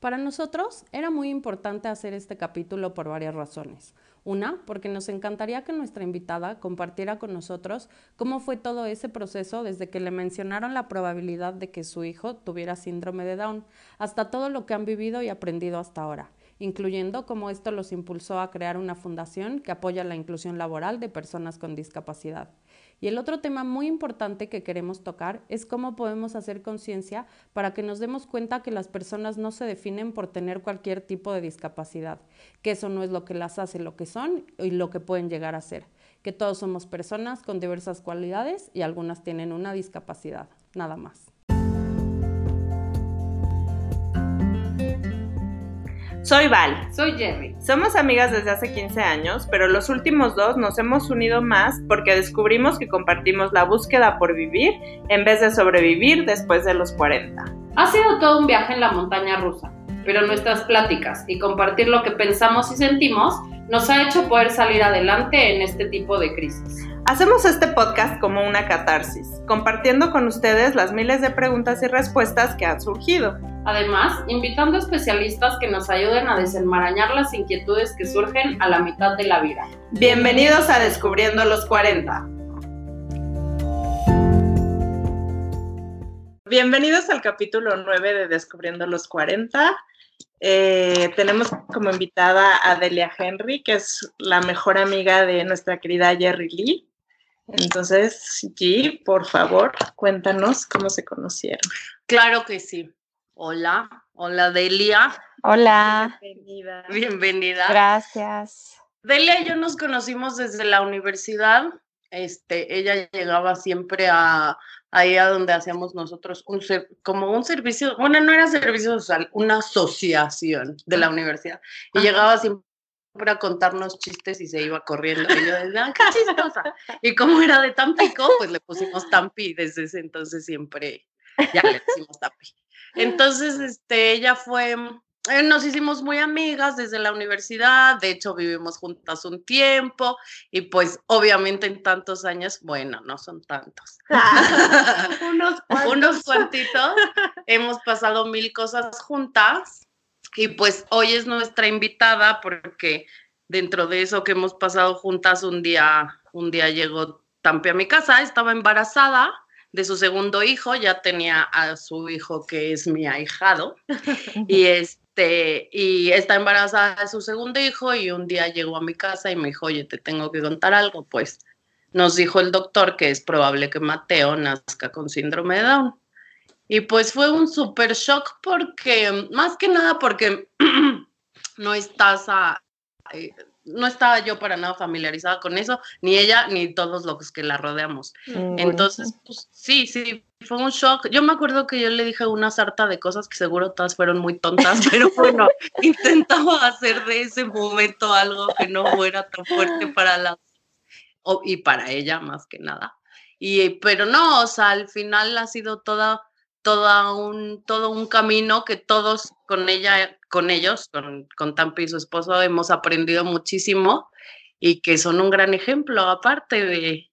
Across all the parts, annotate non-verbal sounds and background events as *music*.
Para nosotros era muy importante hacer este capítulo por varias razones. Una, porque nos encantaría que nuestra invitada compartiera con nosotros cómo fue todo ese proceso desde que le mencionaron la probabilidad de que su hijo tuviera síndrome de Down, hasta todo lo que han vivido y aprendido hasta ahora, incluyendo cómo esto los impulsó a crear una fundación que apoya la inclusión laboral de personas con discapacidad. Y el otro tema muy importante que queremos tocar es cómo podemos hacer conciencia para que nos demos cuenta que las personas no se definen por tener cualquier tipo de discapacidad, que eso no es lo que las hace lo que son y lo que pueden llegar a ser, que todos somos personas con diversas cualidades y algunas tienen una discapacidad, nada más. Soy Val. Soy Jerry. Somos amigas desde hace 15 años, pero los últimos dos nos hemos unido más porque descubrimos que compartimos la búsqueda por vivir en vez de sobrevivir después de los 40. Ha sido todo un viaje en la montaña rusa, pero nuestras pláticas y compartir lo que pensamos y sentimos nos ha hecho poder salir adelante en este tipo de crisis. Hacemos este podcast como una catarsis, compartiendo con ustedes las miles de preguntas y respuestas que han surgido. Además, invitando a especialistas que nos ayuden a desenmarañar las inquietudes que surgen a la mitad de la vida. Bienvenidos a Descubriendo los 40. Bienvenidos al capítulo 9 de Descubriendo los 40. Eh, tenemos como invitada a Delia Henry, que es la mejor amiga de nuestra querida Jerry Lee. Entonces, G, por favor, cuéntanos cómo se conocieron. Claro que sí. Hola, hola Delia. Hola. Bienvenida. Bienvenida. Gracias. Delia y yo nos conocimos desde la universidad. Este, ella llegaba siempre a ahí a donde hacíamos nosotros un como un servicio, bueno, no era servicio social, una asociación de la universidad. Y llegaba siempre a contarnos chistes y se iba corriendo. Y yo decía, qué chistosa. Y como era de Tampico, pues le pusimos Tampi desde ese entonces siempre, ya le pusimos Tampi. *laughs* Entonces, este, ella fue, nos hicimos muy amigas desde la universidad, de hecho vivimos juntas un tiempo y pues obviamente en tantos años, bueno, no son tantos. *laughs* unos, *laughs* unos cuantitos, hemos pasado mil cosas juntas y pues hoy es nuestra invitada porque dentro de eso que hemos pasado juntas, un día, un día llegó Tampi a mi casa, estaba embarazada de su segundo hijo, ya tenía a su hijo que es mi ahijado, *laughs* y este, y está embarazada de su segundo hijo, y un día llegó a mi casa y me dijo, oye, te tengo que contar algo, pues nos dijo el doctor que es probable que Mateo nazca con síndrome de Down. Y pues fue un super shock porque, más que nada porque *clears throat* no estás a, eh, no estaba yo para nada familiarizada con eso, ni ella ni todos los que la rodeamos. Mm, Entonces, pues sí, sí, fue un shock. Yo me acuerdo que yo le dije una sarta de cosas que seguro todas fueron muy tontas, *laughs* pero bueno, intentaba hacer de ese momento algo que no fuera tan fuerte para las y para ella más que nada. Y pero no, o sea, al final ha sido toda toda un, todo un camino que todos con ella, con ellos, con, con Tampi y su esposo, hemos aprendido muchísimo y que son un gran ejemplo, aparte de,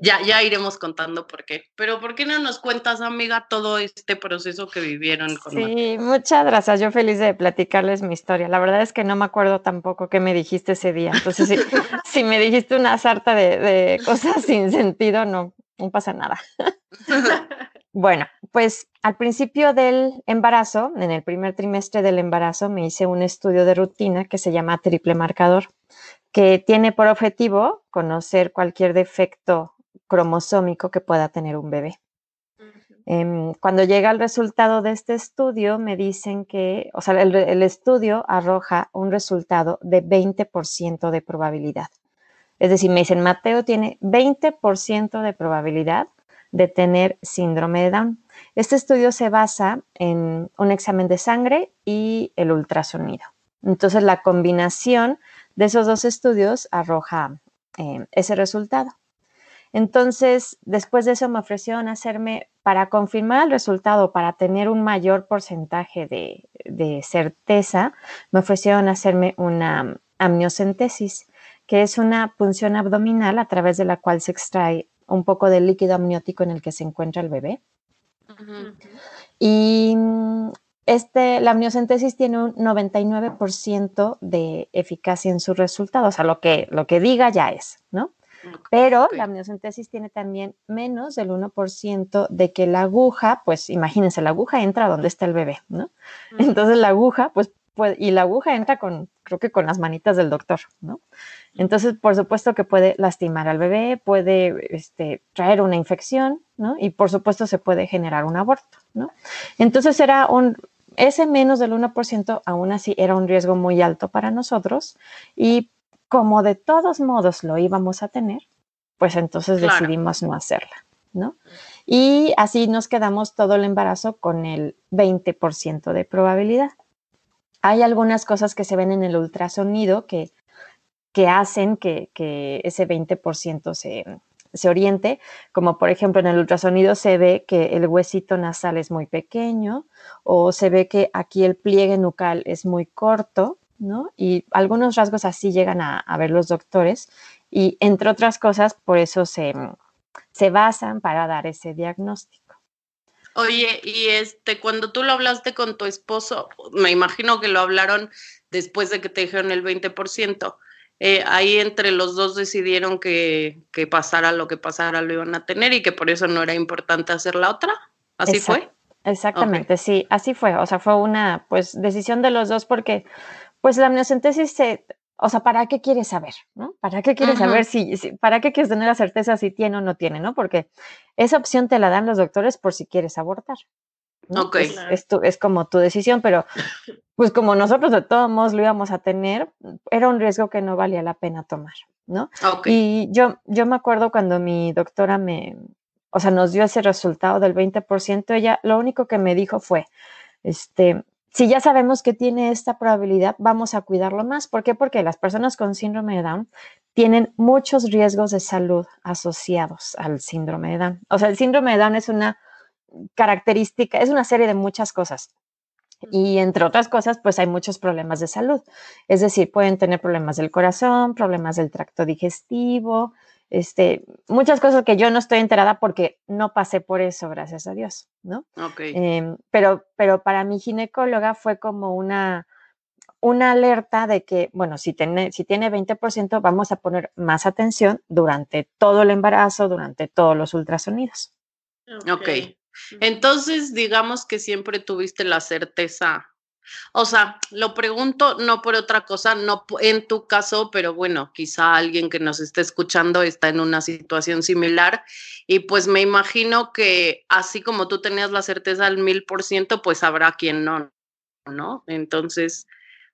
ya, ya iremos contando por qué, pero ¿por qué no nos cuentas, amiga, todo este proceso que vivieron con Sí, muchas gracias, yo feliz de platicarles mi historia, la verdad es que no me acuerdo tampoco qué me dijiste ese día, entonces si, *laughs* si me dijiste una sarta de, de cosas *laughs* sin sentido, no, no pasa nada. *laughs* Bueno, pues al principio del embarazo, en el primer trimestre del embarazo, me hice un estudio de rutina que se llama triple marcador, que tiene por objetivo conocer cualquier defecto cromosómico que pueda tener un bebé. Em, cuando llega el resultado de este estudio, me dicen que, o sea, el, estudio arroja un resultado de 20% de probabilidad. Es decir, me dicen, Mateo tiene 20% de probabilidad de tener síndrome de Down. Este estudio se basa en un examen de sangre y el ultrasonido. Entonces, la combinación de esos dos estudios arroja eh, ese resultado. Entonces, después de eso me ofrecieron hacerme, para confirmar el resultado, para tener un mayor porcentaje de, de certeza, me ofrecieron hacerme una amniocentesis, que es una punción abdominal a través de la cual se extrae un poco del líquido amniótico en el que se encuentra el bebé. Y mm, este, la amniocentesis tiene un 99% de eficacia en sus resultados, o sea, lo que, lo que diga ya es, ¿no? Pero la amniocentesis tiene también menos del 1% de que la aguja, pues imagínense, la aguja entra donde está el bebé, ¿no? Entonces la aguja, pues, puede, y la aguja entra con, creo que con las manitas del doctor, ¿no? Entonces, por supuesto que puede lastimar al bebé, puede este, traer una infección, ¿no? Y por supuesto se puede generar un aborto, ¿no? Entonces era un, ese menos del 1% aún así era un riesgo muy alto para nosotros y como de todos modos lo íbamos a tener, pues entonces decidimos no hacerla, ¿no? Y así nos quedamos todo el embarazo con el 20% de probabilidad. Hay algunas cosas que se ven en el ultrasonido que, que hacen que, ese 20% se, se oriente, como por ejemplo en el ultrasonido se ve que el huesito nasal es muy pequeño o se ve que aquí el pliegue nucal es muy corto, ¿no? Y algunos rasgos así llegan a, ver los doctores y entre otras cosas por eso se, se basan para dar ese diagnóstico. Oye, y este, cuando tú lo hablaste con tu esposo, me imagino que lo hablaron después de que te dijeron el 20%. Eh, ahí entre los dos decidieron que, que, pasara lo que pasara lo iban a tener y que por eso no era importante hacer la otra. ¿Así fue? Exactamente, sí, así fue. O sea, fue una pues decisión de los dos porque pues la amniocentesis se, o sea, ¿para qué quieres saber? ¿no? ¿Para qué quieres saber si, para qué quieres tener la certeza si tiene o no tiene, ¿no? Porque esa opción te la dan los doctores por si quieres abortar. Ok. Es, es, como tu decisión, pero pues como nosotros de todos modos lo íbamos a tener, era un riesgo que no valía la pena tomar, ¿no? Y yo, yo me acuerdo cuando mi doctora me, o sea, nos dio ese resultado del 20%, ella lo único que me dijo fue, este, si ya sabemos que tiene esta probabilidad, vamos a cuidarlo más. ¿Por qué? Porque las personas con síndrome de Down tienen muchos riesgos de salud asociados al síndrome de Down. O sea, el síndrome de Down es una característica, es una serie de muchas cosas. Y entre otras cosas, pues hay muchos problemas de salud. Es decir, pueden tener problemas del corazón, problemas del tracto digestivo, este, muchas cosas que yo no estoy enterada porque no pasé por eso, gracias a Dios, ¿no? Em, pero, pero para mi ginecóloga fue como una, una alerta de que, bueno, si tiene, si tiene 20%, vamos a poner más atención durante todo el embarazo, durante todos los ultrasonidos. Ok. Entonces, digamos que siempre tuviste la certeza. O sea, lo pregunto no por otra cosa, no en tu caso, pero bueno, quizá alguien que nos esté escuchando está en una situación similar y pues me imagino que así como tú tenías la certeza al mil por ciento, pues habrá quien no, ¿no? Entonces,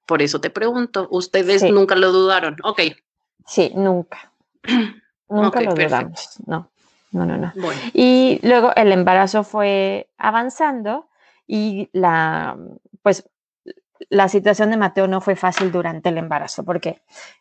por eso te pregunto, ¿ustedes nunca lo dudaron? Ok. Sí, nunca. *clears throat* nunca lo dudamos, no. No, no, no. Y luego el embarazo fue avanzando y la, pues, la situación de Mateo no fue fácil durante el embarazo porque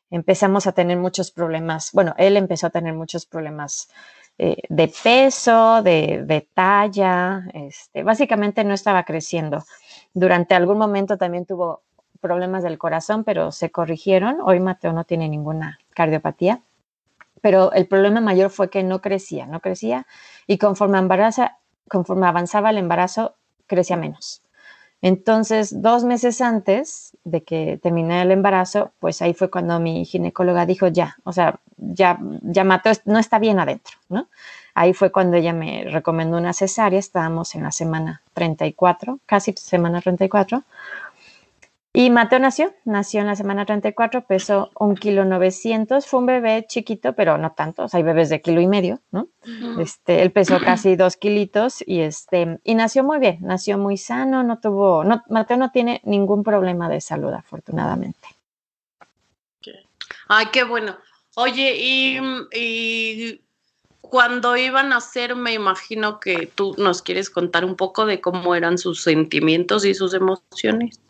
empezamos a tener muchos problemas. Bueno, él empezó a tener muchos problemas eh, de peso, de, de, talla. Este, básicamente no estaba creciendo. Durante algún momento también tuvo problemas del corazón, pero se corrigieron. Hoy Mateo no tiene ninguna cardiopatía pero el problema mayor fue que no crecía, no crecía y conforme, conforme avanzaba el embarazo, crecía menos. Entonces, dos meses antes de que terminé el embarazo, pues ahí fue cuando mi ginecóloga dijo, ya, o sea, ya, ya mató, no está bien adentro, ¿no? Ahí fue cuando ella me recomendó una cesárea, estábamos en la semana 34, casi semana 34, y Mateo nació, nació en la semana 34, pesó un kilo 900, fue un bebé chiquito, pero no tanto, o sea, hay bebés de kilo y medio, ¿no? Este, él pesó casi dos kilitos y este, y nació muy bien, nació muy sano, no tuvo, no, Mateo no tiene ningún problema de salud, afortunadamente. Ay, qué bueno. Oye, y, y cuando iban a nacer, me imagino que tú nos quieres contar un poco de cómo eran sus sentimientos y sus emociones.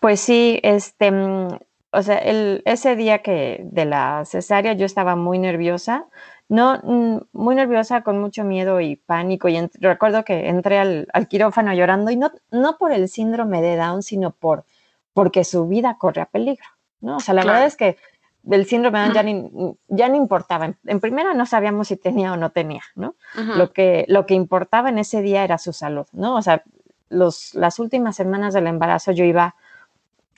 Pues sí, este, mm, o sea, el, ese día que de la cesárea yo estaba muy nerviosa, no, mm, muy nerviosa, con mucho miedo y pánico. Y recuerdo que entré al, quirófano llorando y no, no por el síndrome de Down, sino por porque su vida corre a peligro, ¿no? O sea, la verdad es que el síndrome de Down ya ni, ya no importaba. En, primera no sabíamos si tenía o no tenía, ¿no? lo, que, lo que importaba en ese día era su salud, ¿no? O sea, los, las últimas semanas del embarazo yo iba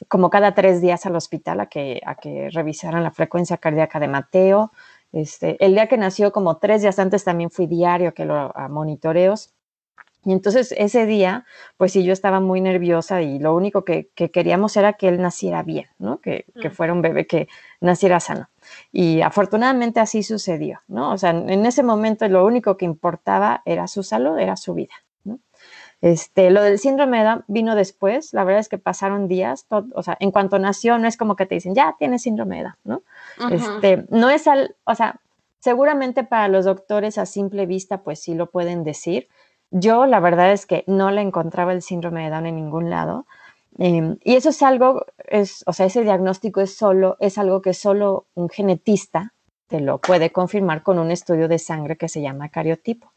como cada tres días al hospital a que, a que revisaran la frecuencia cardíaca de Mateo. Este, el día que nació, como tres días antes, también fui diario que lo a monitoreos. Y entonces ese día, pues sí, yo estaba muy nerviosa y lo único que, queríamos era que él naciera bien, ¿no? Que, que, fuera un bebé que naciera sano. Y afortunadamente así sucedió, ¿no? O sea, en ese momento lo único que importaba era su salud, era su vida. Este, lo del síndrome de Down vino después, la verdad es que pasaron días, o sea, en cuanto nació, no es como que te dicen, ya tienes síndrome de Down, ¿no? Este, no es al, o sea, seguramente para los doctores a simple vista, pues sí lo pueden decir. Yo, la verdad es que no le encontraba el síndrome de Down en ningún lado. Em, y eso es algo, es, o sea, ese diagnóstico es solo, es algo que solo un genetista te lo puede confirmar con un estudio de sangre que se llama cariotipo.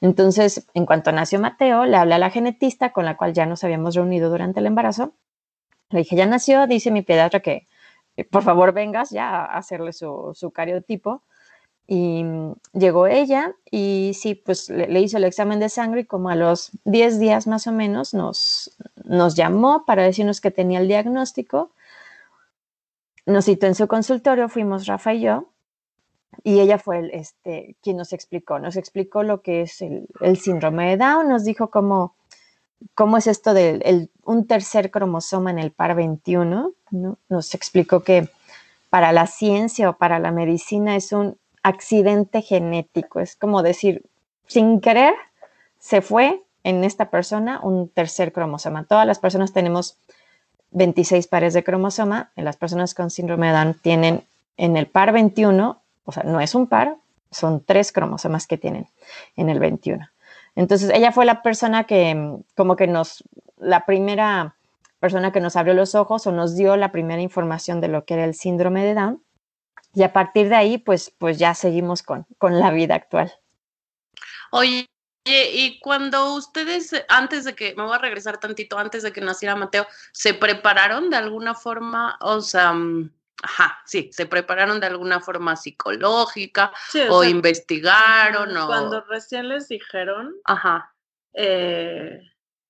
Entonces, en cuanto nació Mateo, le hablé a la genetista con la cual ya nos habíamos reunido durante el embarazo. Le dije, ya nació, dice mi pediatra que eh, por favor vengas ya a hacerle su, cariotipo. Y mm, llegó ella y sí, pues le, hizo el examen de sangre y como a los 10 días más o menos nos, nos llamó para decirnos que tenía el diagnóstico. Nos citó en su consultorio, fuimos Rafa y yo, y ella fue el, este, quien nos explicó, nos explicó lo que es el, síndrome de Down, nos dijo cómo, cómo es esto de un tercer cromosoma en el par 21, ¿no? nos explicó que para la ciencia o para la medicina es un accidente genético, es como decir, sin querer se fue en esta persona un tercer cromosoma. Todas las personas tenemos 26 pares de cromosoma, en las personas con síndrome de Down tienen en el par 21 o sea, no es un par, son tres cromosomas que tienen en el 21. Entonces, ella fue la persona que, como que nos, la primera persona que nos abrió los ojos o nos dio la primera información de lo que era el síndrome de Down. Y a partir de ahí, pues, pues ya seguimos con, con la vida actual. Oye, y cuando ustedes, antes de que, me voy a regresar tantito, antes de que naciera Mateo, ¿se prepararon de alguna forma? O sea, mm, Ajá, sí, se prepararon de alguna forma psicológica o, investigaron. O... Cuando recién les dijeron Ajá. Eh,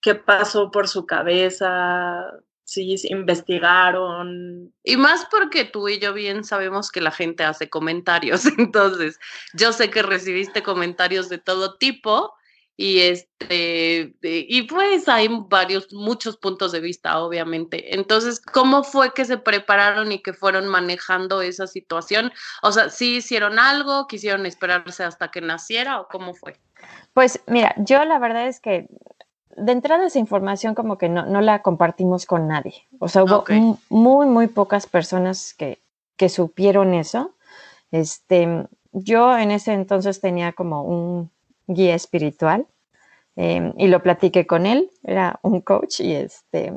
qué pasó por su cabeza, sí, investigaron. Y más porque tú y yo bien sabemos que la gente hace comentarios, *laughs* entonces yo sé que recibiste comentarios de todo tipo y este y pues hay varios muchos puntos de vista obviamente. Entonces cómo fue que se prepararon y que fueron manejando esa situación o sea sí hicieron algo quisieron esperarse hasta que naciera o cómo fue pues mira yo la verdad es que de entrada esa información como que no, no la compartimos con nadie. O sea hubo muy muy pocas personas que que supieron eso. Este yo en ese entonces tenía como un guía espiritual em, y lo platiqué con él, era un coach y este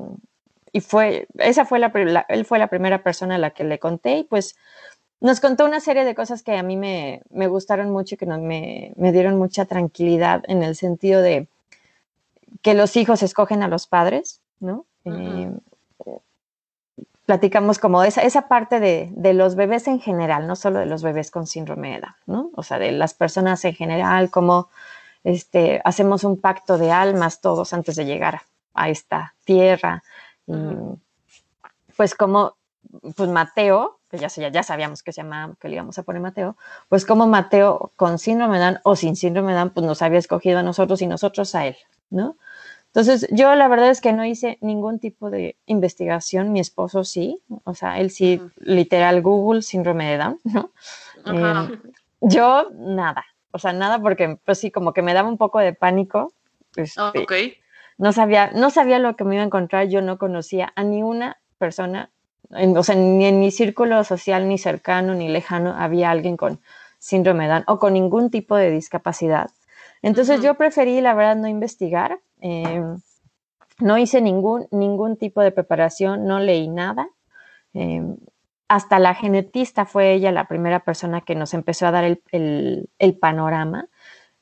y fue esa fue la, él fue la primera persona a la que le conté y pues nos contó una serie de cosas que a mí me, me gustaron mucho y que me, me, dieron mucha tranquilidad en el sentido de que los hijos escogen a los padres, ¿no? Em, platicamos como esa, esa parte de, de, los bebés en general, no solo de los bebés con síndrome de edad, ¿no? O sea, de las personas en general, como este, hacemos un pacto de almas todos antes de llegar a esta tierra. Y, pues como, pues Mateo, que ya, ya sabíamos que se llamaba, que le íbamos a poner Mateo, pues como Mateo con síndrome de Down o sin síndrome de Down, pues nos había escogido a nosotros y nosotros a él, ¿no? Entonces, yo la verdad es que no hice ningún tipo de investigación, mi esposo sí, o sea, él sí, literal, Google, síndrome de Down, ¿no? Em, yo nada, o sea, nada porque, pues sí, como que me daba un poco de pánico. Ok. No sabía, no sabía lo que me iba a encontrar, yo no conocía a ni una persona, o sea, ni en mi círculo social, ni cercano, ni lejano, había alguien con síndrome de Down o con ningún tipo de discapacidad. Entonces yo preferí, la verdad, no investigar. Em, no hice ningún, ningún tipo de preparación, no leí nada. Em, hasta la genetista fue ella la primera persona que nos empezó a dar el, panorama.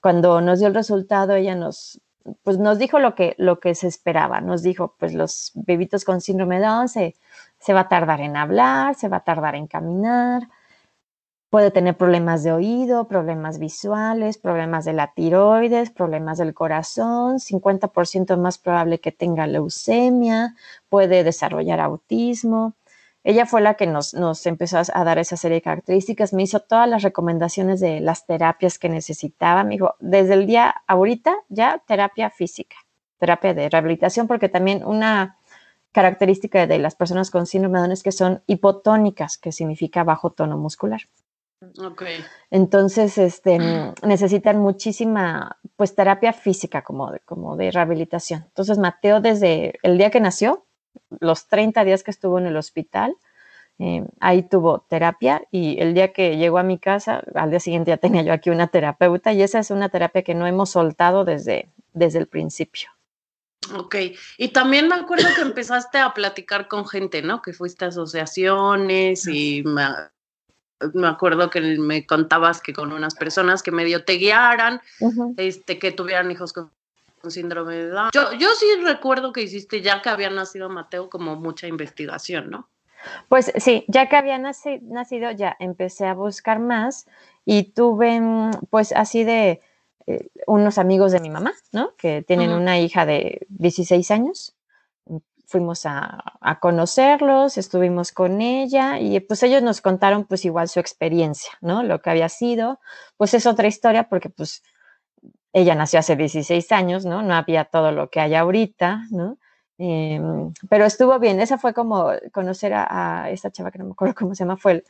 Cuando nos dio el resultado, ella nos, pues nos dijo lo que, lo que se esperaba. Nos dijo, pues los bebitos con síndrome de Down se, se va a tardar en hablar, se va a tardar en caminar, Puede tener problemas de oído, problemas visuales, problemas de la tiroides, problemas del corazón, 50% más probable que tenga leucemia, puede desarrollar autismo. Ella fue la que nos, empezó a dar esa serie de características, me hizo todas las recomendaciones de las terapias que necesitaba. Me dijo, desde el día ahorita ya terapia física, terapia de rehabilitación, porque también una característica de las personas con síndrome de Down es que son hipotónicas, que significa bajo tono muscular. Entonces, este, *clears throat* necesitan muchísima, pues, terapia física como de, como de rehabilitación. Entonces, Mateo, desde el día que nació, los 30 días que estuvo en el hospital, eh, ahí tuvo terapia y el día que llegó a mi casa, al día siguiente ya tenía yo aquí una terapeuta y esa es una terapia que no hemos soltado desde, desde el principio. Ok, y también me acuerdo que empezaste a platicar con gente, ¿no? Que fuiste a asociaciones y me acuerdo que me contabas que con unas personas que medio te guiaran, este, que tuvieran hijos con, síndrome de Down. Yo, yo sí recuerdo que hiciste, ya que había nacido Mateo, como mucha investigación, ¿no? Pues sí, ya que había nacido, ya empecé a buscar más y tuve, mm, pues así de eh, unos amigos de mi mamá, ¿no? Que tienen una hija de 16 años fuimos a, conocerlos, estuvimos con ella y pues ellos nos contaron pues igual su experiencia, ¿no? Lo que había sido, pues es otra historia porque pues ella nació hace 16 años, ¿no? No había todo lo que hay ahorita, ¿no? Em, pero estuvo bien, esa fue como conocer a, esta chava que no me acuerdo cómo se llama, fue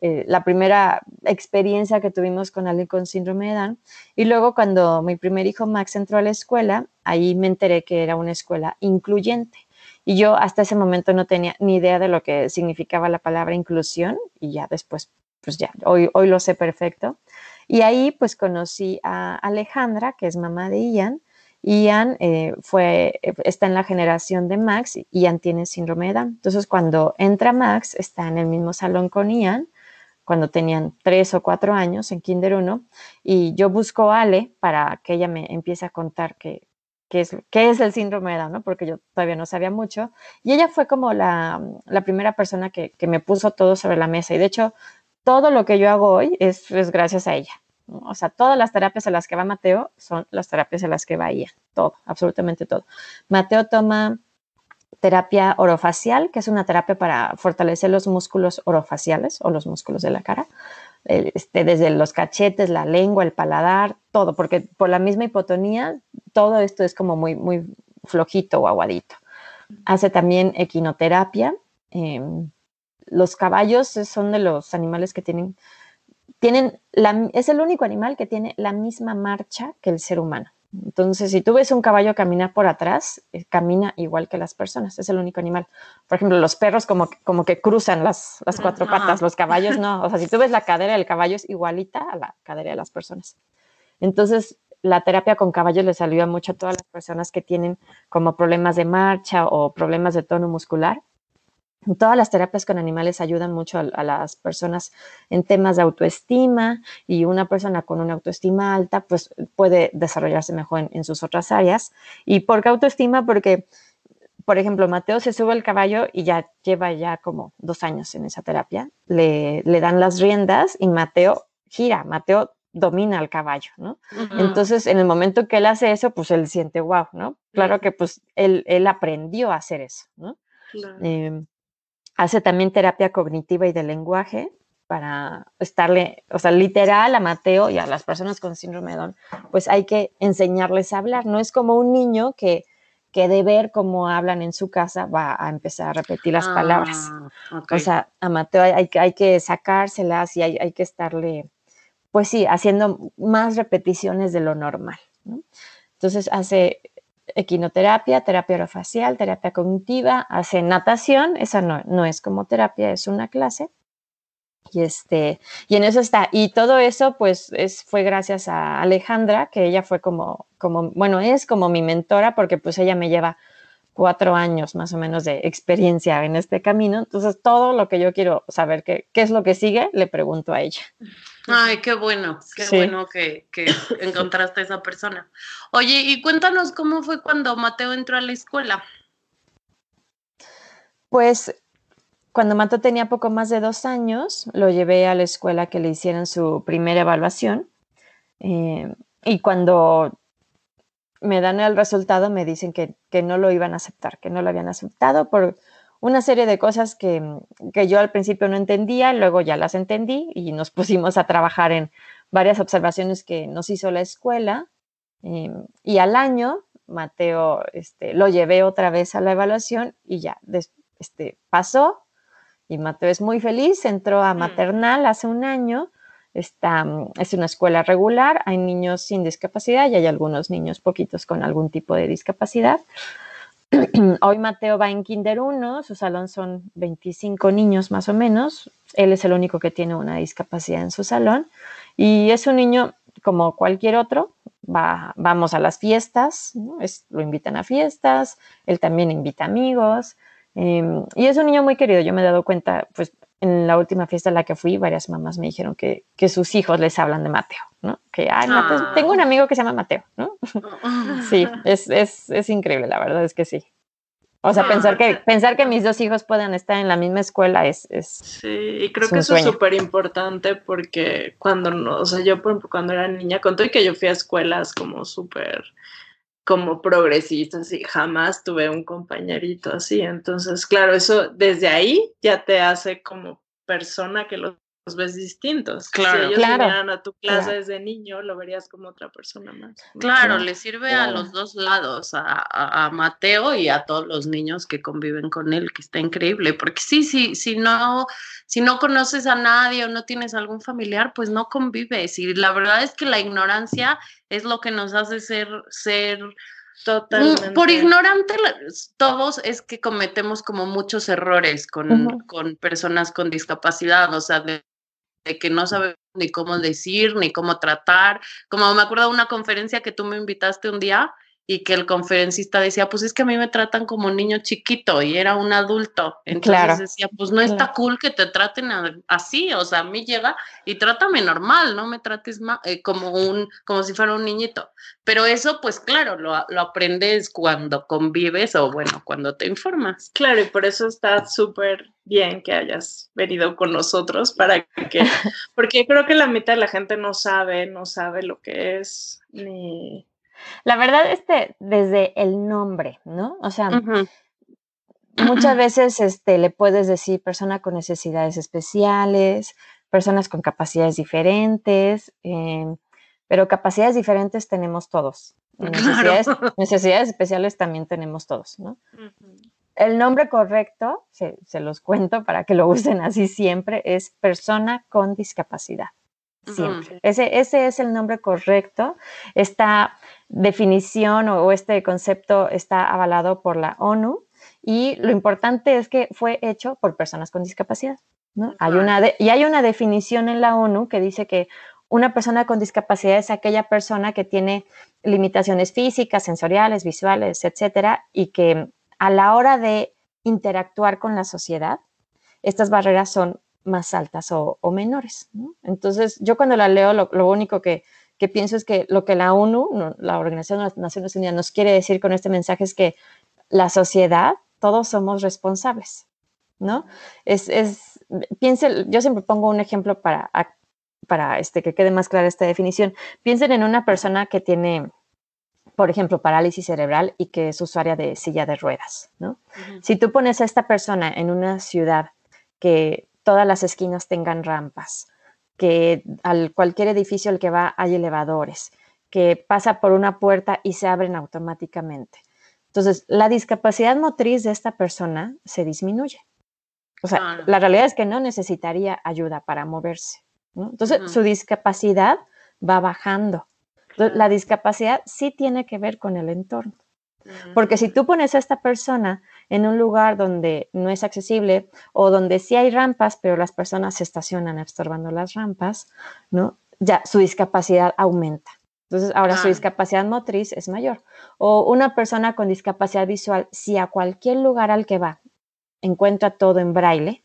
eh, la primera experiencia que tuvimos con alguien con síndrome de Down. Y luego cuando mi primer hijo Max entró a la escuela, ahí me enteré que era una escuela incluyente. Y yo hasta ese momento no tenía ni idea de lo que significaba la palabra inclusión y ya después, pues ya, hoy, hoy lo sé perfecto. Y ahí pues conocí a Alejandra, que es mamá de Ian. Ian eh, fue, está en la generación de Max, Ian tiene síndrome de Down. Entonces cuando entra Max, está en el mismo salón con Ian, cuando tenían tres o cuatro años en Kinder 1, y yo busco a Ale para que ella me empiece a contar que, qué es, qué es el síndrome de Down, ¿no? porque yo todavía no sabía mucho. Y ella fue como la, la primera persona que, que, me puso todo sobre la mesa. Y de hecho, todo lo que yo hago hoy es, es gracias a ella. O sea, todas las terapias a las que va Mateo son las terapias a las que va ella. Todo, absolutamente todo. Mateo toma terapia orofacial, que es una terapia para fortalecer los músculos orofaciales o los músculos de la cara. Este, desde los cachetes, la lengua, el paladar, todo, porque por la misma hipotonía, todo esto es como muy, muy flojito o aguadito. Hace también equinoterapia. Em, los caballos son de los animales que tienen, tienen es el único animal que tiene la misma marcha que el ser humano. Entonces, si tú ves un caballo caminar por atrás, eh, camina igual que las personas, es el único animal. Por ejemplo, los perros como, como que cruzan las, las cuatro patas, los caballos no. O sea, si tú ves la cadera del caballo es igualita a la cadera de las personas. Entonces, la terapia con caballos les ayuda mucho a todas las personas que tienen como problemas de marcha o problemas de tono muscular Todas las terapias con animales ayudan mucho a, las personas en temas de autoestima y una persona con una autoestima alta pues puede desarrollarse mejor en, sus otras áreas. ¿Y por qué autoestima? Porque, por ejemplo, Mateo se sube al caballo y ya lleva ya como dos años en esa terapia. Le, dan las riendas y Mateo gira, Mateo domina al caballo, ¿no? Entonces, en el momento que él hace eso, pues él siente wow, ¿no? Claro que pues él, él aprendió a hacer eso, ¿no? Em, Hace también terapia cognitiva y de lenguaje para estarle, o sea, literal a Mateo y a las personas con síndrome de Down, pues hay que enseñarles a hablar. No es como un niño que, que de ver cómo hablan en su casa va a empezar a repetir las palabras. Ah, o sea, a Mateo hay, hay que sacárselas y hay, hay, que estarle, pues sí, haciendo más repeticiones de lo normal. Entonces hace equinoterapia, terapia orofacial, terapia cognitiva, hace natación, esa no, no es como terapia, es una clase. Y, este, y en eso está. Y todo eso, pues, es, fue gracias a Alejandra, que ella fue como, como, bueno, es como mi mentora, porque pues ella me lleva cuatro años más o menos de experiencia en este camino. Entonces, todo lo que yo quiero saber qué, qué es lo que sigue, le pregunto a ella. Ay, qué bueno, qué bueno que, que encontraste a esa persona. Oye, y cuéntanos cómo fue cuando Mateo entró a la escuela. Pues cuando Mateo tenía poco más de dos años, lo llevé a la escuela que le hicieran su primera evaluación. Eh, y cuando me dan el resultado, me dicen que, no lo iban a aceptar, que no lo habían aceptado por una serie de cosas que, yo al principio no entendía, luego ya las entendí y nos *laughs* pusimos a trabajar en varias observaciones que nos hizo la escuela. Eh, y al año, Mateo este, lo llevé otra vez a la evaluación y ya este, pasó y Mateo es muy feliz, entró a mm. maternal hace un año, está, es una escuela regular, hay niños sin discapacidad y hay algunos niños poquitos con algún tipo de discapacidad. *clears throat* Hoy Mateo va en Kinder 1, su salón son 25 niños más o menos, él es el único que tiene una discapacidad en su salón y es un niño como cualquier otro, va, vamos a las fiestas, lo invitan a fiestas, él también invita amigos, Em, y es un niño muy querido, yo me he dado cuenta, pues en la última fiesta a la que fui, varias mamás me dijeron que, que sus hijos les hablan de Mateo, ¿no? Que, ay, Mateo, tengo un amigo que se llama Mateo, ¿no? *laughs* sí, es, es, es, increíble, la verdad es que sí. O sea, pensar, que, pensar que mis dos hijos puedan estar en la misma escuela es... es sí, y creo que eso es súper importante porque cuando, no, o sea, yo por ejemplo, cuando era niña, conté que yo fui a escuelas como súper como progresistas y jamás tuve un compañerito así. Entonces, claro, eso desde ahí ya te hace como persona que los ves distintos. Claro, si ellos claro. a tu clase desde niño, lo verías como otra persona más. Claro, le sirve a los dos lados, a, Mateo y a todos los niños que conviven con él, que está increíble, porque sí, sí, si no, si no conoces a nadie o no tienes algún familiar, pues no convives. Y la verdad es que la ignorancia es lo que nos hace ser, ser Totalmente. Por ignorante todos es que cometemos como muchos errores con, con personas con discapacidad, o sea, de, de que no sabemos ni cómo decir, ni cómo tratar. Como me acuerdo de una conferencia que tú me invitaste un día y que el conferencista decía, pues es que a mí me tratan como un niño chiquito y era un adulto. Entonces decía, pues no está cool que te traten así, o sea, a mí llega y trátame normal, no me trates eh, como un, como si fuera un niñito. Pero eso, pues claro, lo, lo, aprendes cuando convives o bueno, cuando te informas. Claro, y por eso está súper bien que hayas venido con nosotros para que, *laughs* porque creo que la mitad de la gente no sabe, no sabe lo que es, ni la verdad, este, desde el nombre, ¿no? O sea, muchas *clears throat* veces este, le puedes decir persona con necesidades especiales, personas con capacidades diferentes, em, pero capacidades diferentes tenemos todos. *laughs* Necesidades, necesidades, especiales también tenemos todos, ¿no? El nombre correcto, se, los cuento para que lo usen así siempre, es persona con discapacidad. Siempre. ese, ese es el nombre correcto. Esta definición o, este concepto está avalado por la ONU y lo importante es que fue hecho por personas con discapacidad. ¿no? Hay una y hay una definición en la ONU que dice que una persona con discapacidad es aquella persona que tiene limitaciones físicas, sensoriales, visuales, etcétera, y que a la hora de interactuar con la sociedad, estas barreras son más altas o, menores. Entonces, yo cuando la leo, lo, único que, pienso es que lo que la ONU, la Organización de las Naciones Unidas, nos quiere decir con este mensaje es que la sociedad, todos somos responsables, ¿no? Es, es piense, yo siempre pongo un ejemplo para, para este, que quede más clara esta definición. Piensen en una persona que tiene, por ejemplo, parálisis cerebral y que es usuaria de silla de ruedas, ¿no? Si tú pones a esta persona en una ciudad que todas las esquinas tengan rampas, que al cualquier edificio al que va hay elevadores, que pasa por una puerta y se abren automáticamente. Entonces, la discapacidad motriz de esta persona se disminuye. O sea, la realidad es que no necesitaría ayuda para moverse. Entonces, su discapacidad va bajando. la discapacidad sí tiene que ver con el entorno. Porque si tú pones a esta persona en un lugar donde no es accesible o donde sí hay rampas, pero las personas se estacionan estorbando las rampas, ¿no? Ya su discapacidad aumenta. Entonces, ahora su discapacidad motriz es mayor. O una persona con discapacidad visual, si a cualquier lugar al que va encuentra todo en braille,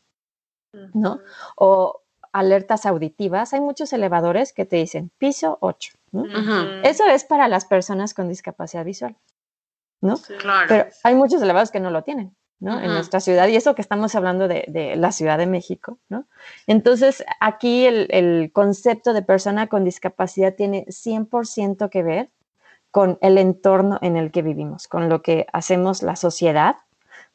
¿no? O alertas auditivas, hay muchos elevadores que te dicen piso 8. Eso es para las personas con discapacidad visual. ¿No? Pero hay muchos elevados que no lo tienen. ¿no? En nuestra ciudad, y eso que estamos hablando de, la Ciudad de México, ¿no? Entonces, aquí el, el concepto de persona con discapacidad tiene 100% que ver con el entorno en el que vivimos, con lo que hacemos la sociedad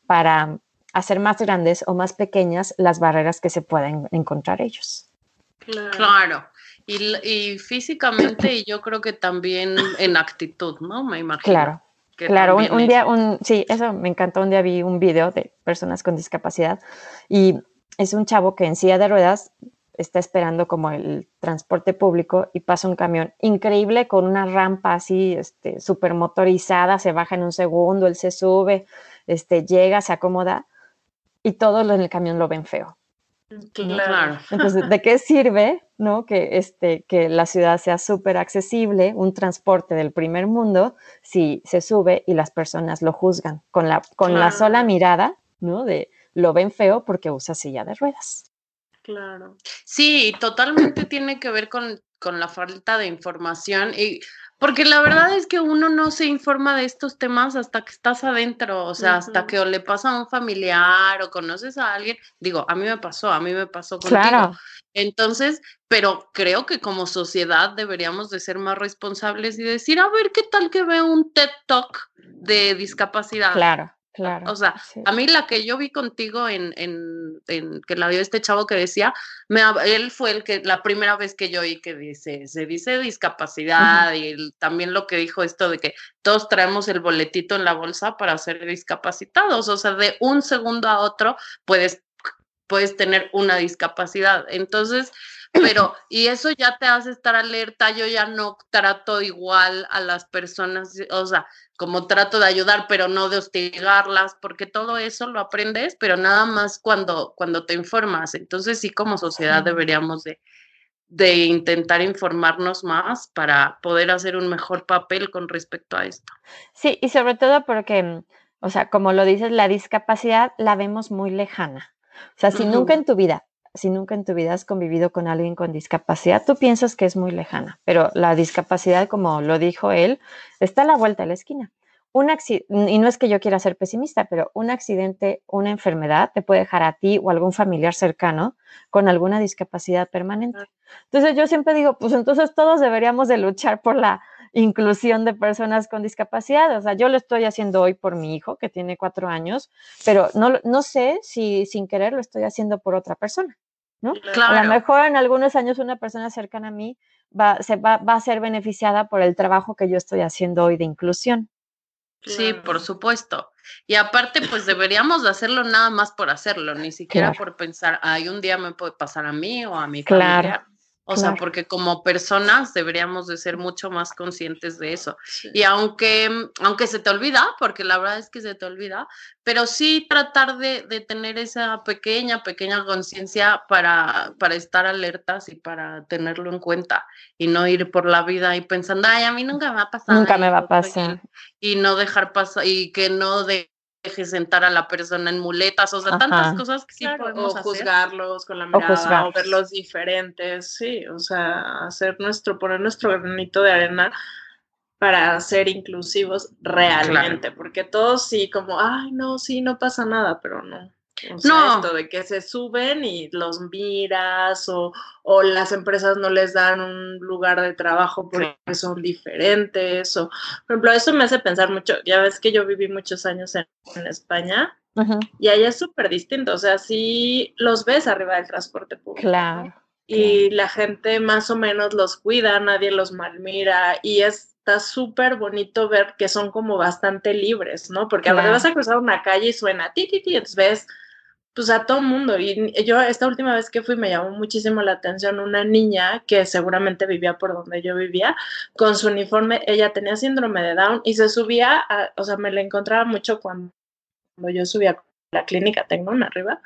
para hacer más grandes o más pequeñas las barreras que se pueden encontrar ellos. Claro. Y, físicamente y yo creo que también en actitud, ¿no? Me imagino. Claro. Claro, un, día, un, sí, eso me encantó. Un día vi un video de personas con discapacidad y es un chavo que en silla de ruedas está esperando como el transporte público y pasa un camión increíble con una rampa así, este, súper motorizada, se baja en un segundo, él se sube, este, llega, se acomoda y todos en el camión lo ven feo. Claro. Entonces, ¿de qué sirve, no? Que, este, que la ciudad sea súper accesible, un transporte del primer mundo, si se sube y las personas lo juzgan con la, con la sola mirada, ¿no? De lo ven feo porque usa silla de ruedas. Claro. Sí, totalmente tiene que ver con, con la falta de información y porque la verdad es que uno no se informa de estos temas hasta que estás adentro, o sea, hasta que o le pasa a un familiar o conoces a alguien. Digo, a mí me pasó, a mí me pasó contigo. Claro. Entonces, pero creo que como sociedad deberíamos de ser más responsables y decir, a ver, ¿qué tal que veo un TED Talk de discapacidad? Claro. Claro, o sea, a mí la que yo vi contigo en, en, que la vio este chavo que decía, me, él fue el que, la primera vez que yo oí que dice, se dice discapacidad y también lo que dijo esto de que todos traemos el boletito en la bolsa para ser discapacitados, o sea, de un segundo a otro puedes, puedes tener una discapacidad. Entonces, pero, y eso ya te hace estar alerta, yo ya no trato igual a las personas, o sea, como trato de ayudar, pero no de hostigarlas, porque todo eso lo aprendes, pero nada más cuando, cuando te informas. Entonces sí, como sociedad deberíamos de, de intentar informarnos más para poder hacer un mejor papel con respecto a esto. Sí, y sobre todo porque, o sea, como lo dices, la discapacidad la vemos muy lejana. O sea, si nunca en tu vida si nunca en tu vida has convivido con alguien con discapacidad, tú piensas que es muy lejana, pero la discapacidad, como lo dijo él, está a la vuelta de la esquina. Un y no es que yo quiera ser pesimista, pero un accidente, una enfermedad te puede dejar a ti o algún familiar cercano con alguna discapacidad permanente. Entonces yo siempre digo, pues entonces todos deberíamos de luchar por la inclusión de personas con discapacidad. O sea, yo lo estoy haciendo hoy por mi hijo, que tiene cuatro años, pero no, no sé si sin querer lo estoy haciendo por otra persona. ¿no? A lo mejor en algunos años una persona cercana a mí va, se va, va, a ser beneficiada por el trabajo que yo estoy haciendo hoy de inclusión. Sí, por supuesto. Y aparte, pues deberíamos de hacerlo nada más por hacerlo, ni siquiera por pensar, ay, un día me puede pasar a mí o a mi familia. O sea, porque como personas deberíamos de ser mucho más conscientes de eso. Y aunque, aunque se te olvida, porque la verdad es que se te olvida, pero sí tratar de, de tener esa pequeña, pequeña conciencia para, para estar alertas y para tenerlo en cuenta y no ir por la vida y pensando, ay, a mí nunca me va a pasar. Nunca me va a pasar. Y no dejar pasar, y que no de deje sentar a la persona en muletas, o sea, tantas cosas que sí podemos o juzgarlos con la mirada, o, verlos diferentes, sí, o sea, hacer nuestro, poner nuestro granito de arena para ser inclusivos realmente, porque todos sí, como, ay, no, sí, no pasa nada, pero no no. esto de que se suben y los miras o, o, las empresas no les dan un lugar de trabajo porque son diferentes o, por ejemplo, eso me hace pensar mucho, ya ves que yo viví muchos años en, España y allá es súper distinto, o sea, sí los ves arriba del transporte público. Claro. Y la gente más o menos los cuida, nadie los malmira y está súper bonito ver que son como bastante libres, ¿no? Porque a veces vas a cruzar una calle y suena ti, ti, ti, entonces ves pues a todo mundo. Y yo esta última vez que fui me llamó muchísimo la atención una niña que seguramente vivía por donde yo vivía, con su uniforme, ella tenía síndrome de Down y se subía, o sea, me la encontraba mucho cuando, yo subía a la clínica, tengo una arriba,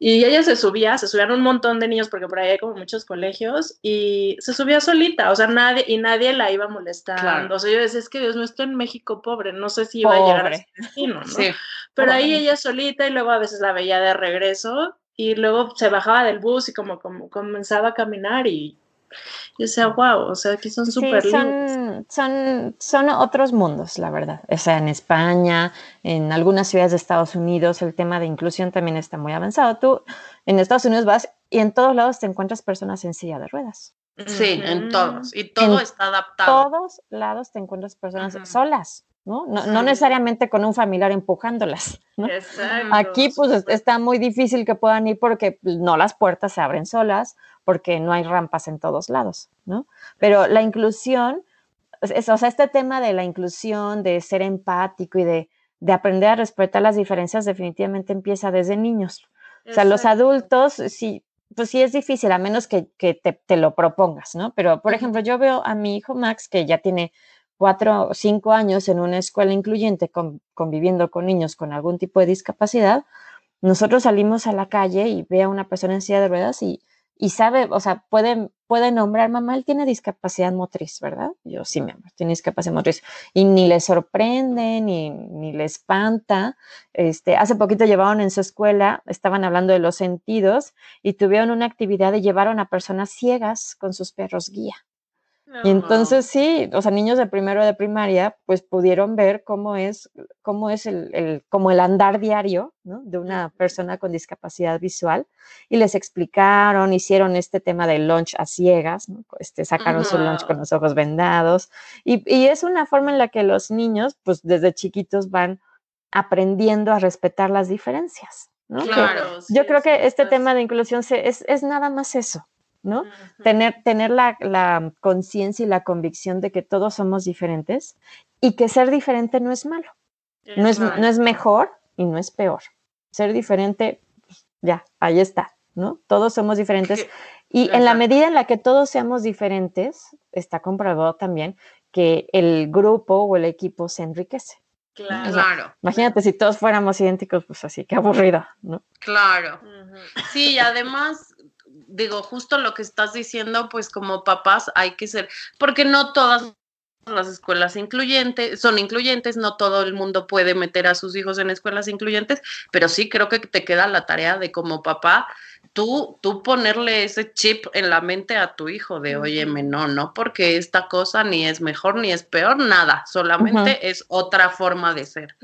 y ella se subía, se subían un montón de niños porque por ahí hay como muchos colegios y se subía solita, o sea, nadie y nadie la iba molestando. O sea, yo decía, es que Dios no estoy en México pobre, no sé si iba a llegar a ese destino, ¿no? Sí, Pero ahí ella solita y luego a veces la veía de regreso y luego se bajaba del bus y como, como comenzaba a caminar y Y o sea, wow, o sea, que son súper sí, son, son, son otros mundos, la verdad. O sea, en España, en algunas ciudades de Estados Unidos, el tema de inclusión también está muy avanzado. Tú en Estados Unidos vas y en todos lados te encuentras personas en silla de ruedas. Sí, en todos. Y todo está adaptado. En todos lados te encuentras personas solas. ¿No? No, necesariamente con un familiar empujándolas. Aquí pues está muy difícil que puedan ir porque pues, no las puertas se abren solas, porque no hay rampas en todos lados, ¿no? Pero la inclusión, o sea, este tema de la inclusión, de ser empático y de, aprender a respetar las diferencias definitivamente empieza desde niños. O sea, los adultos, sí, pues sí es difícil, a menos que, te, te, lo propongas, ¿no? Pero, por ejemplo, yo veo a mi hijo Max, que ya tiene cuatro o cinco años en una escuela incluyente conviviendo con niños con algún tipo de discapacidad, nosotros salimos a la calle y ve a una persona en silla de ruedas y, y sabe, o sea, puede, puede nombrar, mamá, él tiene discapacidad motriz, ¿verdad? Yo sí, mi amor, tiene discapacidad motriz. Y ni le sorprende, ni, ni le espanta. Este, hace poquito llevaron en su escuela, estaban hablando de los sentidos y tuvieron una actividad y llevaron a personas ciegas con sus perros guía. Y entonces sí, o sea, niños de primero de primaria, pues pudieron ver cómo es, cómo es el, como el andar diario de una persona con discapacidad visual y les explicaron, hicieron este tema del lunch a ciegas, este, sacaron su lunch con los ojos vendados y, y, es una forma en la que los niños, pues desde chiquitos van aprendiendo a respetar las diferencias. ¿no? Claro, yo creo que este tema de inclusión es, es nada más eso, ¿no? Tener, tener la, conciencia y la convicción de que todos somos diferentes y que ser diferente no es malo. no, es, no es mejor y no es peor. Ser diferente, pues, ya, ahí está, ¿no? Todos somos diferentes. Y en la medida en la que todos seamos diferentes, está comprobado también que el grupo o el equipo se enriquece. Claro. imagínate si todos fuéramos idénticos, pues así, qué aburrido, ¿no? Claro. Sí, además, digo, justo lo que estás diciendo, pues como papás hay que ser, porque no todas las escuelas incluyentes son incluyentes, no todo el mundo puede meter a sus hijos en escuelas incluyentes, pero sí creo que te queda la tarea de como papá tú, tú ponerle ese chip en la mente a tu hijo de, oye, no, no, porque esta cosa ni es mejor ni es peor, nada, solamente es otra forma de ser.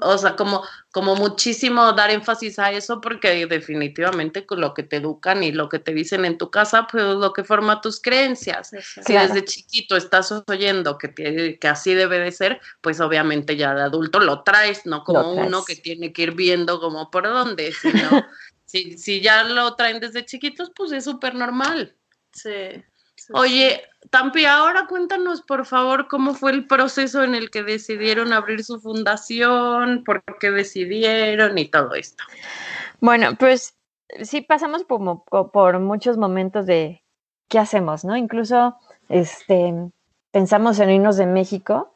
O sea, como, como muchísimo dar énfasis a eso porque definitivamente lo que te educan y lo que te dicen en tu casa, pues es lo que forma tus creencias. Si desde chiquito estás oyendo que, que así debe de ser, pues obviamente ya de adulto lo traes, no como uno que tiene que ir viendo como por dónde, sino *laughs* si, si ya lo traen desde chiquitos, pues es súper normal. Sí. Oye, Tampi, ahora cuéntanos por favor cómo fue el proceso en el que decidieron abrir su fundación, por qué decidieron y todo esto. Bueno, pues sí pasamos por, por muchos momentos de qué hacemos, ¿no? Incluso este, pensamos en irnos de México,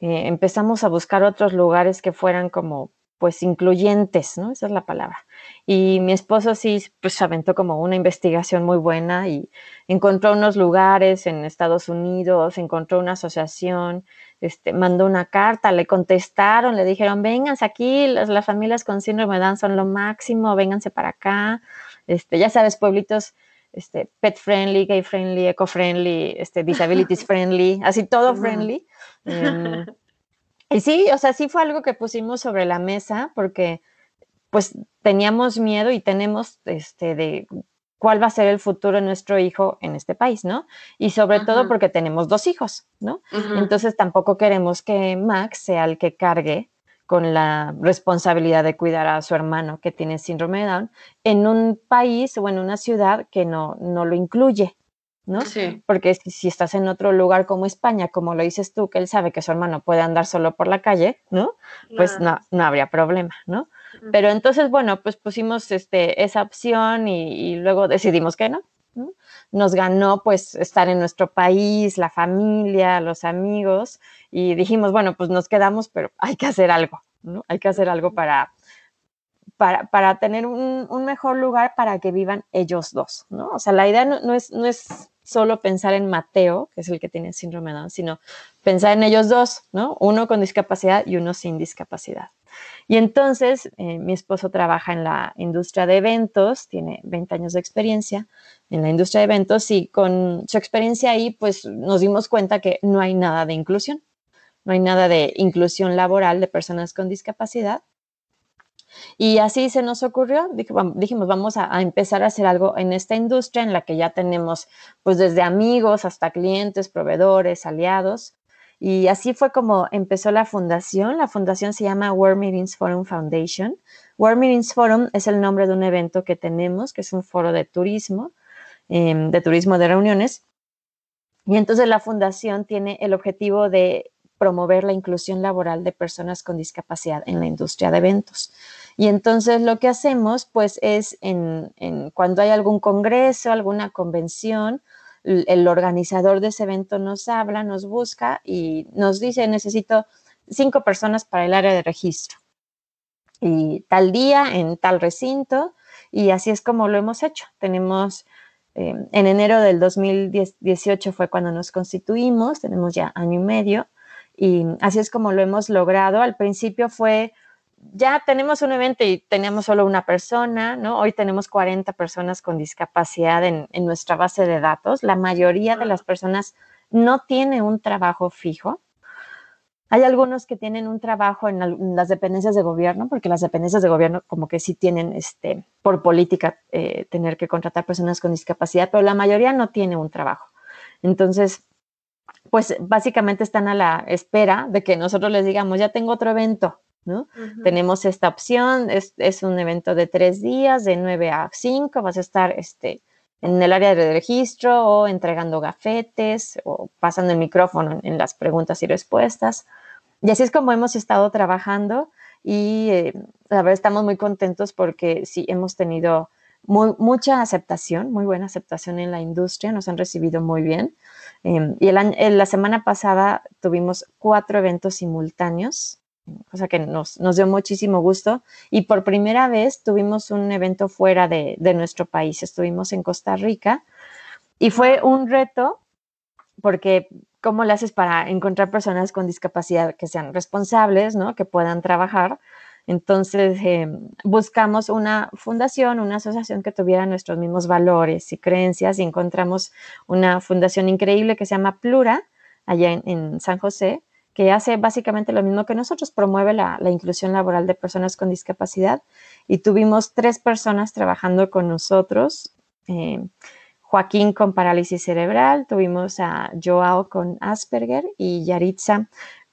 eh, empezamos a buscar otros lugares que fueran como pues incluyentes, ¿no? Esa es la palabra. Y mi esposo sí, pues aventó como una investigación muy buena y encontró unos lugares en Estados Unidos, encontró una asociación, este, mandó una carta, le contestaron, le dijeron, vénganse aquí, las, las familias con síndrome de Down son lo máximo, vénganse para acá. Este, ya sabes, pueblitos este, pet friendly, gay friendly, eco friendly, este, *laughs* disabilities friendly, así todo friendly. Em, y sí, o sea, sí fue algo que pusimos sobre la mesa porque pues teníamos miedo y tenemos este de cuál va a ser el futuro de nuestro hijo en este país, ¿no? Y sobre todo porque tenemos dos hijos, ¿no? Entonces tampoco queremos que Max sea el que cargue con la responsabilidad de cuidar a su hermano que tiene síndrome de Down en un país o en una ciudad que no, no lo incluye, ¿no? Sí. Porque si, estás en otro lugar como España, como lo dices tú, que él sabe que su hermano puede andar solo por la calle, ¿no? Pues no, no habría problema, ¿no? Pero entonces, bueno, pues pusimos este, esa opción y, luego decidimos que no, Nos ganó pues estar en nuestro país, la familia, los amigos y dijimos, bueno, pues nos quedamos, pero hay que hacer algo, ¿no? Hay que hacer algo para, para, para tener un, un, mejor lugar para que vivan ellos dos, ¿no? O sea, la idea no, no, es, no es solo pensar en Mateo, que es el que tiene síndrome de Down, sino pensar en ellos dos, ¿no? Uno con discapacidad y uno sin discapacidad. Y entonces eh, mi esposo trabaja en la industria de eventos, tiene 20 años de experiencia en la industria de eventos y con su experiencia ahí pues nos dimos cuenta que no hay nada de inclusión, no hay nada de inclusión laboral de personas con discapacidad. Y así se nos ocurrió, dijimos, vamos a, empezar a hacer algo en esta industria en la que ya tenemos, pues desde amigos hasta clientes, proveedores, aliados, y así fue como empezó la fundación. La fundación se llama World Meetings Forum Foundation. World Meetings Forum es el nombre de un evento que tenemos, que es un foro de turismo, em, de turismo de reuniones. Y entonces la fundación tiene el objetivo de promover la inclusión laboral de personas con discapacidad en la industria de eventos. Y entonces lo que hacemos, pues, es cuando hay algún congreso, alguna convención, el organizador de ese evento nos habla, nos busca y nos dice, necesito cinco personas para el área de registro. Y tal día, en tal recinto, y así es como lo hemos hecho. Tenemos, eh, en enero del 2018 fue cuando nos constituimos, tenemos ya año y medio, y así es como lo hemos logrado. Al principio fue ya tenemos un evento y teníamos solo una persona, ¿no? Hoy tenemos 40 personas con discapacidad en, nuestra base de datos. La mayoría de las personas no tiene un trabajo fijo. Hay algunos que tienen un trabajo en, las dependencias de gobierno, porque las dependencias de gobierno como que sí tienen, este, por política, eh, tener que contratar personas con discapacidad, pero la mayoría no tiene un trabajo. Entonces, pues básicamente están a la espera de que nosotros les digamos, ya tengo otro evento, tenemos esta opción, es, un evento de tres días, de 9 a 5, vas a estar este, en el área de registro o entregando gafetes o pasando el micrófono en, las preguntas y respuestas. Y así es como hemos estado trabajando y eh, la verdad estamos muy contentos porque sí hemos tenido mucha aceptación, muy buena aceptación en la industria, nos han recibido muy bien. Em, y la semana pasada tuvimos cuatro eventos simultáneos cosa que nos, dio muchísimo gusto. Y por primera vez tuvimos un evento fuera de, nuestro país, estuvimos en Costa Rica y fue un reto porque ¿cómo le haces para encontrar personas con discapacidad que sean responsables, ¿no? que puedan trabajar? Entonces em, buscamos una fundación, una asociación que tuviera nuestros mismos valores y creencias y encontramos una fundación increíble que se llama Plura, allá en San José, que hace básicamente lo mismo que nosotros, promueve la, inclusión laboral de personas con discapacidad. Y tuvimos tres personas trabajando con nosotros. Eh, Joaquín con parálisis cerebral, tuvimos a Joao con Asperger y Yaritza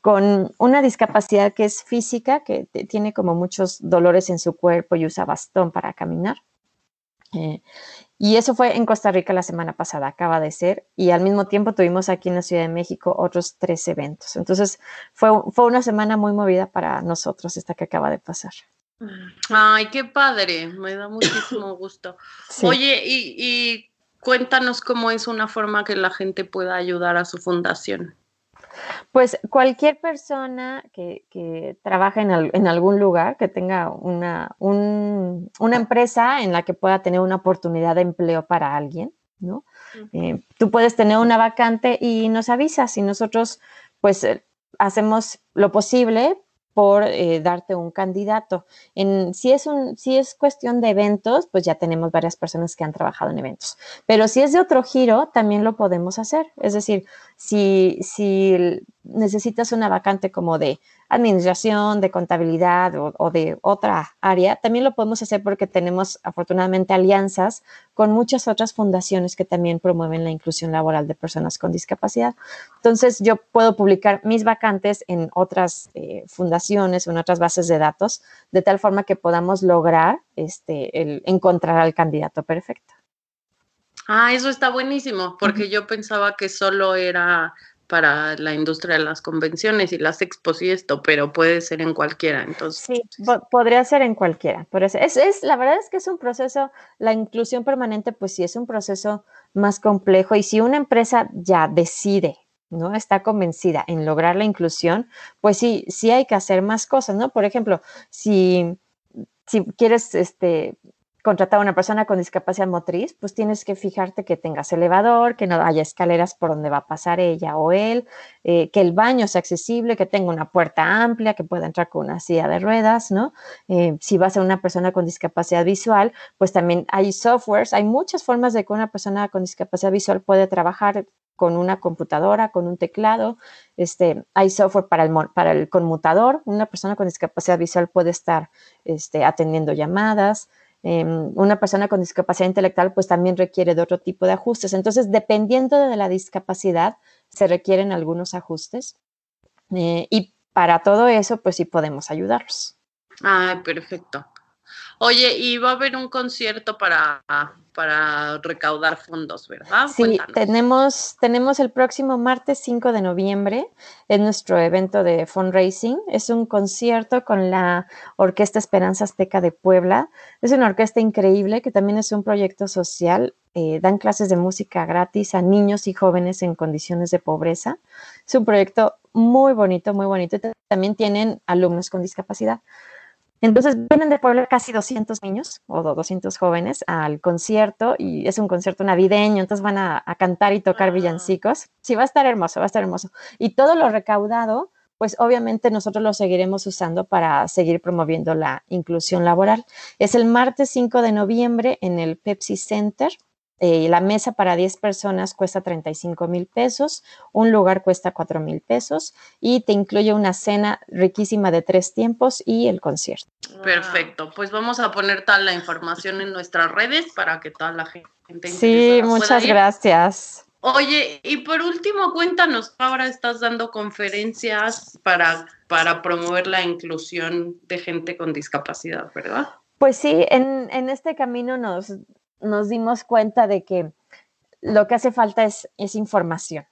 con una discapacidad que es física, que tiene como muchos dolores en su cuerpo y usa bastón para caminar. Eh, y eso fue en Costa Rica la semana pasada, acaba de ser, y al mismo tiempo tuvimos aquí en la Ciudad de México otros tres eventos. Entonces fue, fue una semana muy movida para nosotros esta que acaba de pasar. Ay, qué padre, me da muchísimo *coughs* gusto. Oye, y, y cuéntanos cómo es una forma que la gente pueda ayudar a su fundación. Pues cualquier persona que, que trabaje en, algún lugar, que tenga una, una, empresa en la que pueda tener una oportunidad de empleo para alguien, ¿no? Eh, tú puedes tener una vacante y nos avisas y nosotros pues eh, hacemos lo posible por eh, darte un candidato. En, si, es un, si es cuestión de eventos, pues ya tenemos varias personas que han trabajado en eventos. Pero si es de otro giro, también lo podemos hacer. Es decir, si, si necesitas una vacante como de administración, de contabilidad o, de otra área, también lo podemos hacer porque tenemos afortunadamente alianzas con muchas otras fundaciones que también promueven la inclusión laboral de personas con discapacidad. Entonces, yo puedo publicar mis vacantes en otras eh, fundaciones o en otras bases de datos, de tal forma que podamos lograr este, encontrar al candidato perfecto. Ah, eso está buenísimo, porque yo pensaba que solo era para la industria de las convenciones y las expos y esto, pero puede ser en cualquiera, entonces. Sí, podría ser en cualquiera. Por eso, es, es, la verdad es que es un proceso, la inclusión permanente, pues sí es un proceso más complejo y si una empresa ya decide, ¿no? Está convencida en lograr la inclusión, pues sí, sí hay que hacer más cosas, ¿no? Por ejemplo, si, si quieres, este, contratar a una persona con discapacidad motriz, pues tienes que fijarte que tengas elevador, que no haya escaleras por donde va a pasar ella o él, eh, que el baño sea accesible, que tenga una puerta amplia, que pueda entrar con una silla de ruedas, ¿no? Eh, si vas a una persona con discapacidad visual, pues también hay softwares, hay muchas formas de que una persona con discapacidad visual puede trabajar con una computadora, con un teclado. Este, hay software para el, para el conmutador. Una persona con discapacidad visual puede estar este, atendiendo llamadas. Em, una persona con discapacidad intelectual pues también requiere de otro tipo de ajustes. Entonces, dependiendo de la discapacidad, se requieren algunos ajustes. Eh, y para todo eso, pues sí podemos ayudarlos. Ah, perfecto. Oye, y va a haber un concierto para, para recaudar fondos, ¿verdad? Sí, tenemos, tenemos el próximo martes 5 de noviembre, es nuestro evento de fundraising. Es un concierto con la Orquesta Esperanza Azteca de Puebla. Es una orquesta increíble que también es un proyecto social. Eh, dan clases de música gratis a niños y jóvenes en condiciones de pobreza. Es un proyecto muy bonito, muy bonito. También tienen alumnos con discapacidad. Entonces vienen de Puebla casi 200 niños o 200 jóvenes al concierto y es un concierto navideño, entonces van a, cantar y tocar villancicos. Sí, va a estar hermoso, va a estar hermoso. Y todo lo recaudado, pues obviamente nosotros lo seguiremos usando para seguir promoviendo la inclusión laboral. Es el martes 5 de noviembre en el Pepsi Center eh, la mesa para 10 personas cuesta 35 mil pesos, un lugar cuesta 4 mil pesos y te incluye una cena riquísima de tres tiempos y el concierto. Perfecto, pues vamos a poner toda la información en nuestras redes para que toda la gente... Sí, muchas gracias. Oye, y por último, cuéntanos, ahora estás dando conferencias para, para promover la inclusión de gente con discapacidad, ¿verdad? Pues sí, en, en este camino nos, nos dimos cuenta de que lo que hace falta es, es información.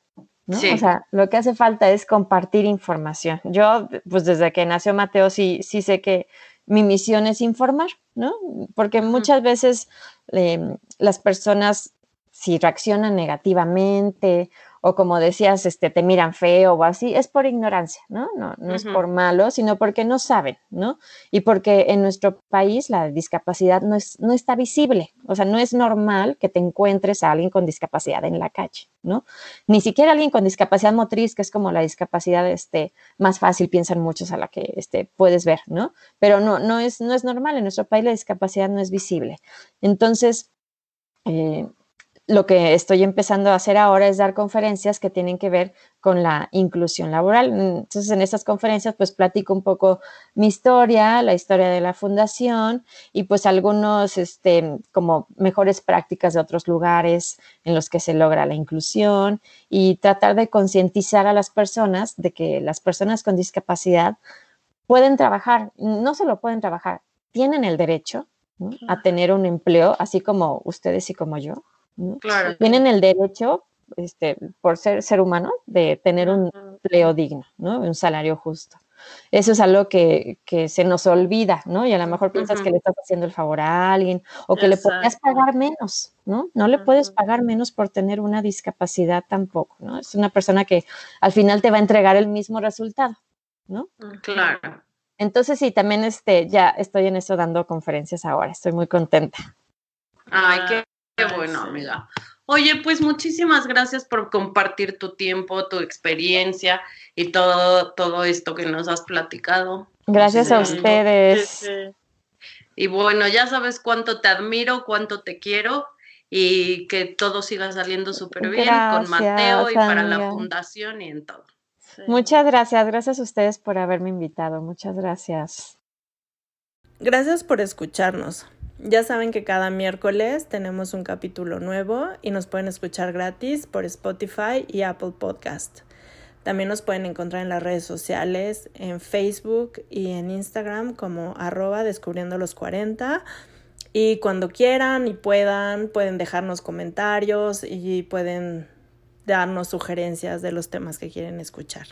¿no? O sea, lo que hace falta es compartir información. Yo, pues desde que nació Mateo, sí, sí sé que mi misión es informar, ¿no? Porque muchas veces em, las personas, si reaccionan negativamente o como decías, este, te miran feo o así, es por ignorancia, ¿no? No, no es por malo, sino porque no saben, ¿no? Y porque en nuestro país la discapacidad no, es, no está visible, o sea, no es normal que te encuentres a alguien con discapacidad en la calle, ¿no? Ni siquiera alguien con discapacidad motriz, que es como la discapacidad este, más fácil, piensan muchos a la que este, puedes ver, ¿no? Pero no, no, es, no es normal, en nuestro país la discapacidad no es visible. Entonces, eh, lo que estoy empezando a hacer ahora es dar conferencias que tienen que ver con la inclusión laboral. Entonces, en estas conferencias, pues platico un poco mi historia, la historia de la fundación y pues algunos, este, como mejores prácticas de otros lugares en los que se logra la inclusión y tratar de concientizar a las personas de que las personas con discapacidad pueden trabajar, no solo pueden trabajar, tienen el derecho a tener un empleo, así como ustedes y como yo tienen el derecho, este, por ser ser humano, de tener un empleo digno, ¿no? Un salario justo. Eso es algo que, se nos olvida, ¿no? Y a lo mejor piensas que le estás haciendo el favor a alguien o que le podrías pagar menos, ¿no? No le puedes pagar menos por tener una discapacidad tampoco, ¿no? Es una persona que al final te va a entregar el mismo resultado, ¿no? Claro. Entonces sí, también este, ya estoy en eso dando conferencias ahora, estoy muy contenta. Ay, qué Qué bueno, amiga. Oye, pues muchísimas gracias por compartir tu tiempo, tu experiencia y todo, todo esto que nos has platicado. Gracias a ustedes. Y bueno, ya sabes cuánto te admiro, cuánto te quiero y que todo siga saliendo súper bien con Mateo y para la fundación y en todo. Muchas gracias, gracias a ustedes por haberme invitado, muchas gracias. Gracias por escucharnos. Ya saben que cada miércoles tenemos un capítulo nuevo y nos pueden escuchar gratis por Spotify y Apple Podcast. También nos pueden encontrar en las redes sociales, en Facebook y en Instagram como arroba descubriendo los 40. Y cuando quieran y puedan, pueden dejarnos comentarios y pueden darnos sugerencias de los temas que quieren escuchar.